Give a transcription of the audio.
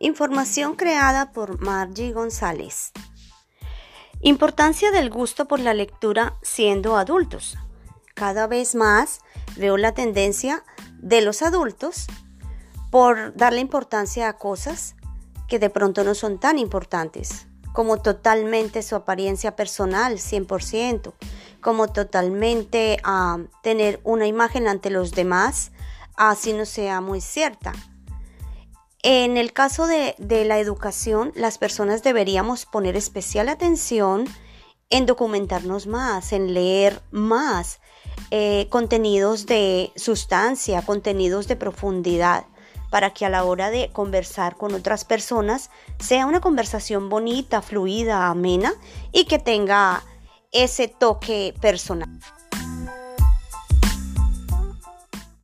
Información creada por Margie González. Importancia del gusto por la lectura siendo adultos. Cada vez más veo la tendencia de los adultos por darle importancia a cosas que de pronto no son tan importantes, como totalmente su apariencia personal, 100%, como totalmente a tener una imagen ante los demás, así no sea muy cierta en el caso de, la educación, las personas deberíamos poner especial atención en documentarnos más, en leer más eh, contenidos de sustancia, contenidos de profundidad, para que a la hora de conversar con otras personas sea una conversación bonita, fluida, amena y que tenga ese toque personal.